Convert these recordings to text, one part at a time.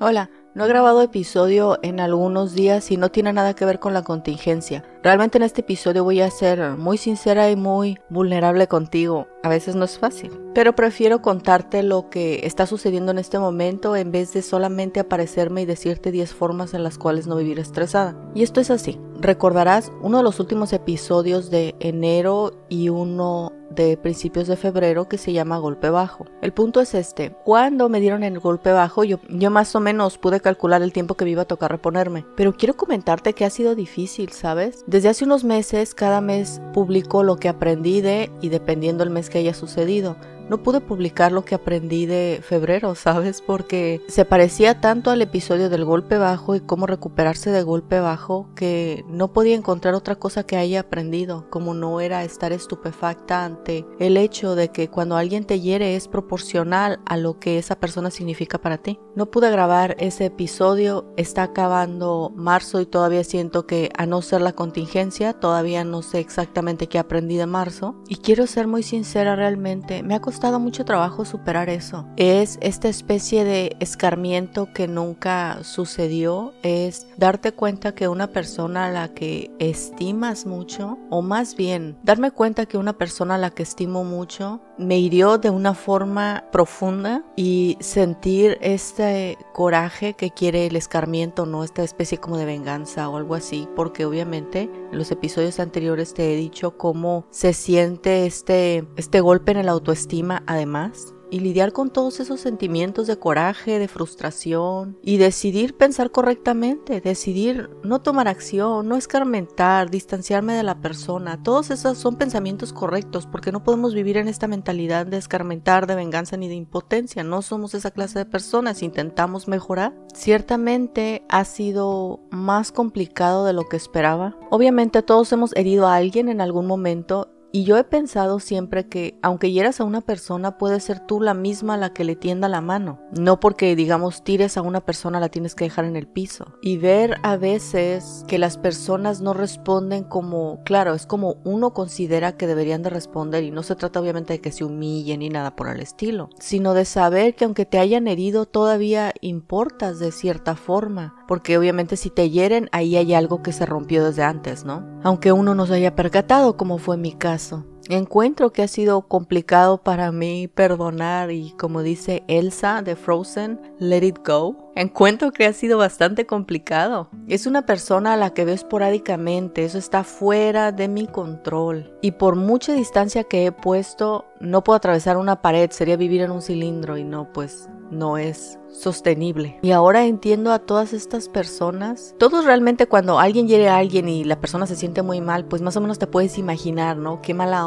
Hola, no he grabado episodio en algunos días y no tiene nada que ver con la contingencia. Realmente en este episodio voy a ser muy sincera y muy vulnerable contigo. A veces no es fácil, pero prefiero contarte lo que está sucediendo en este momento en vez de solamente aparecerme y decirte 10 formas en las cuales no vivir estresada. Y esto es así. Recordarás uno de los últimos episodios de enero y uno de principios de febrero que se llama golpe bajo. El punto es este, cuando me dieron el golpe bajo yo, yo más o menos pude calcular el tiempo que me iba a tocar reponerme, pero quiero comentarte que ha sido difícil, ¿sabes? Desde hace unos meses cada mes publico lo que aprendí de y dependiendo el mes que haya sucedido no pude publicar lo que aprendí de febrero, ¿sabes? Porque se parecía tanto al episodio del golpe bajo y cómo recuperarse de golpe bajo que no podía encontrar otra cosa que haya aprendido, como no era estar estupefacta ante el hecho de que cuando alguien te hiere es proporcional a lo que esa persona significa para ti. No pude grabar ese episodio, está acabando marzo y todavía siento que a no ser la contingencia, todavía no sé exactamente qué aprendí de marzo y quiero ser muy sincera realmente, me ha costado mucho trabajo superar eso. Es esta especie de escarmiento que nunca sucedió, es darte cuenta que una persona a la que estimas mucho, o más bien darme cuenta que una persona a la que estimo mucho me hirió de una forma profunda y sentir este coraje que quiere el escarmiento, no esta especie como de venganza o algo así, porque obviamente en los episodios anteriores te he dicho cómo se siente este, este golpe en el autoestima además y lidiar con todos esos sentimientos de coraje, de frustración y decidir pensar correctamente, decidir no tomar acción, no escarmentar, distanciarme de la persona. Todos esos son pensamientos correctos porque no podemos vivir en esta mentalidad de escarmentar, de venganza ni de impotencia. No somos esa clase de personas, intentamos mejorar. Ciertamente ha sido más complicado de lo que esperaba. Obviamente todos hemos herido a alguien en algún momento y yo he pensado siempre que, aunque hieras a una persona, puede ser tú la misma la que le tienda la mano. No porque, digamos, tires a una persona, la tienes que dejar en el piso. Y ver a veces que las personas no responden como, claro, es como uno considera que deberían de responder. Y no se trata obviamente de que se humillen ni nada por el estilo, sino de saber que aunque te hayan herido, todavía importas de cierta forma. Porque obviamente si te hieren, ahí hay algo que se rompió desde antes, ¿no? Aunque uno no se haya percatado, como fue mi caso Encuentro que ha sido complicado para mí perdonar y como dice Elsa de Frozen, let it go. Encuentro que ha sido bastante complicado. Es una persona a la que veo esporádicamente, eso está fuera de mi control. Y por mucha distancia que he puesto, no puedo atravesar una pared, sería vivir en un cilindro y no, pues no es sostenible. Y ahora entiendo a todas estas personas. Todos realmente cuando alguien hiere a alguien y la persona se siente muy mal, pues más o menos te puedes imaginar, ¿no? Qué mala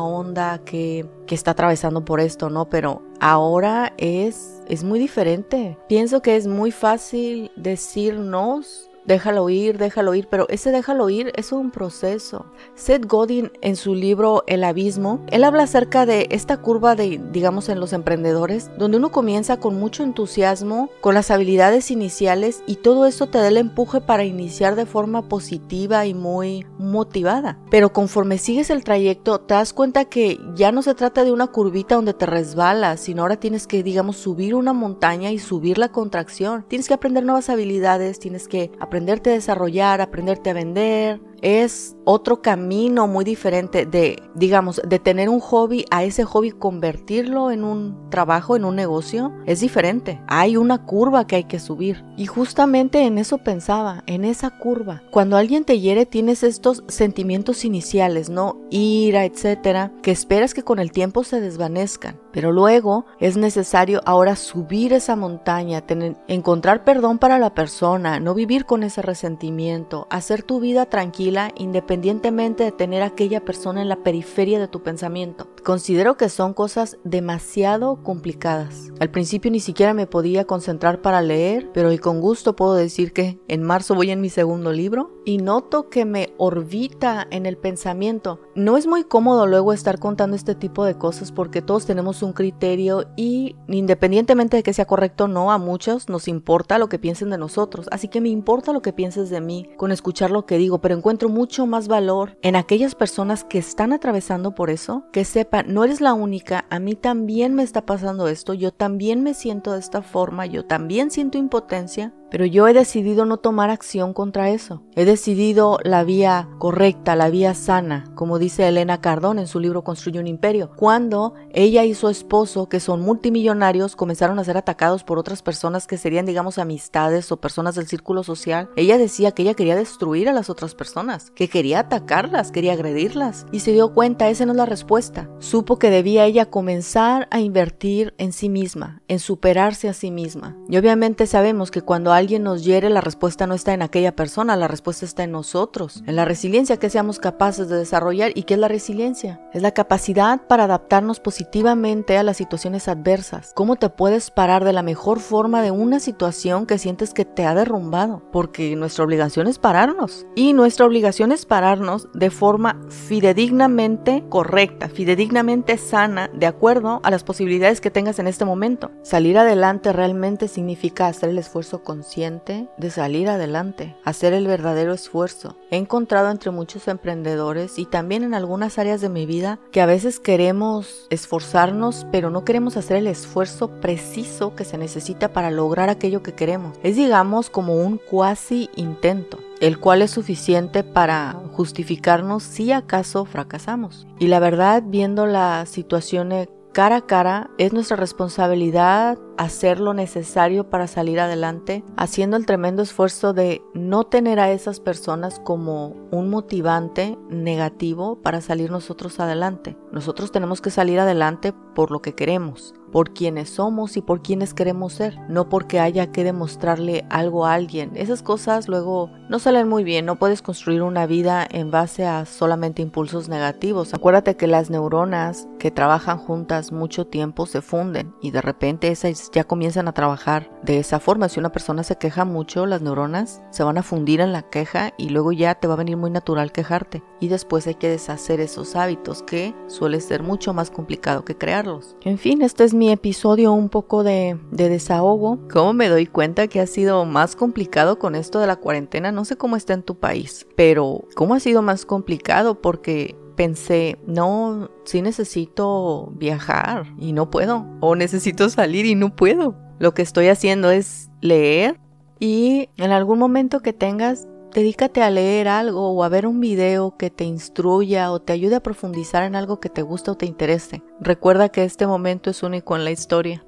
que, que está atravesando por esto, ¿no? Pero ahora es, es muy diferente. Pienso que es muy fácil decirnos déjalo ir, déjalo ir, pero ese déjalo ir es un proceso. Seth Godin en su libro El Abismo, él habla acerca de esta curva de, digamos, en los emprendedores, donde uno comienza con mucho entusiasmo, con las habilidades iniciales y todo eso te da el empuje para iniciar de forma positiva y muy motivada. Pero conforme sigues el trayecto, te das cuenta que ya no se trata de una curvita donde te resbalas, sino ahora tienes que, digamos, subir una montaña y subir la contracción. Tienes que aprender nuevas habilidades, tienes que aprenderte a desarrollar, aprenderte a vender, es otro camino muy diferente de, digamos, de tener un hobby a ese hobby convertirlo en un trabajo, en un negocio, es diferente. Hay una curva que hay que subir. Y justamente en eso pensaba, en esa curva. Cuando alguien te hiere tienes estos sentimientos iniciales, ¿no? Ira, etcétera, que esperas que con el tiempo se desvanezcan. Pero luego es necesario ahora subir esa montaña, tener, encontrar perdón para la persona, no vivir con ese resentimiento, hacer tu vida tranquila independientemente de tener aquella persona en la periferia de tu pensamiento. Considero que son cosas demasiado complicadas. Al principio ni siquiera me podía concentrar para leer, pero hoy con gusto puedo decir que en marzo voy en mi segundo libro y noto que me orbita en el pensamiento. No es muy cómodo luego estar contando este tipo de cosas porque todos tenemos un criterio y independientemente de que sea correcto o no, a muchos nos importa lo que piensen de nosotros. Así que me importa lo que pienses de mí con escuchar lo que digo, pero encuentro mucho más valor en aquellas personas que están atravesando por eso, que sepan, no eres la única, a mí también me está pasando esto, yo también me siento de esta forma, yo también siento impotencia, Pero yo he decidido no tomar acción contra eso. He decidido la vía correcta, la vía sana, como dice Elena Cardón en su libro Construye un imperio. Cuando ella y su esposo, que son multimillonarios, comenzaron a ser atacados por otras personas que serían, digamos, amistades o personas del círculo social, ella decía que ella quería destruir a las otras personas, que quería atacarlas, quería agredirlas. Y se dio cuenta, esa no es la respuesta. Supo que debía ella comenzar a invertir en sí misma, en superarse a sí misma. Y obviamente sabemos que cuando alguien nos hiere, la respuesta no está en aquella persona, la respuesta está en nosotros, en la resiliencia que seamos capaces de desarrollar. ¿Y qué es la resiliencia? Es la capacidad para adaptarnos positivamente a las situaciones adversas. ¿Cómo te puedes parar de la mejor forma de una situación que sientes que te ha derrumbado? Porque nuestra obligación es pararnos. Y nuestra obligación es pararnos de forma fidedignamente correcta, fidedignamente sana, de acuerdo a las posibilidades que tengas en este momento. Salir adelante realmente significa hacer el esfuerzo consciente de salir adelante, hacer el verdadero esfuerzo. He encontrado entre muchos emprendedores y también en algunas áreas de mi vida que a veces queremos esforzarnos, pero no queremos hacer el esfuerzo preciso que se necesita para lograr aquello que queremos. Es digamos como un cuasi intento el cual es suficiente para justificarnos si acaso fracasamos. Y la verdad, viendo la situación cara a cara, es nuestra responsabilidad hacer lo necesario para salir adelante, haciendo el tremendo esfuerzo de no tener a esas personas como un motivante negativo para salir nosotros adelante. Nosotros tenemos que salir adelante por lo que queremos, por quienes somos y por quienes queremos ser, no porque haya que demostrarle algo a alguien. Esas cosas luego no salen muy bien, no puedes construir una vida en base a solamente impulsos negativos. Acuérdate que las neuronas que trabajan juntas mucho tiempo se funden y de repente esas ya comienzan a trabajar de esa forma. Si una persona se queja mucho, las neuronas se van a fundir en la queja y luego ya te va a venir muy natural quejarte. Y después hay que deshacer esos hábitos que suele ser mucho más complicado que crearlos. En fin, este es episodio un poco de, desahogo. ¿Cómo me doy cuenta que ha sido más complicado con esto de la cuarentena? No sé cómo está en tu país, pero ¿cómo ha sido más complicado? Porque pensé, no, sí necesito viajar y no puedo. O necesito salir y no puedo. Lo que estoy haciendo es leer y en algún momento que tengas Dedícate a leer algo o a ver un video que te instruya o te ayude a profundizar en algo que te gusta o te interese. Recuerda que este momento es único en la historia.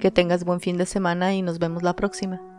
Que tengas buen fin de semana y nos vemos la próxima.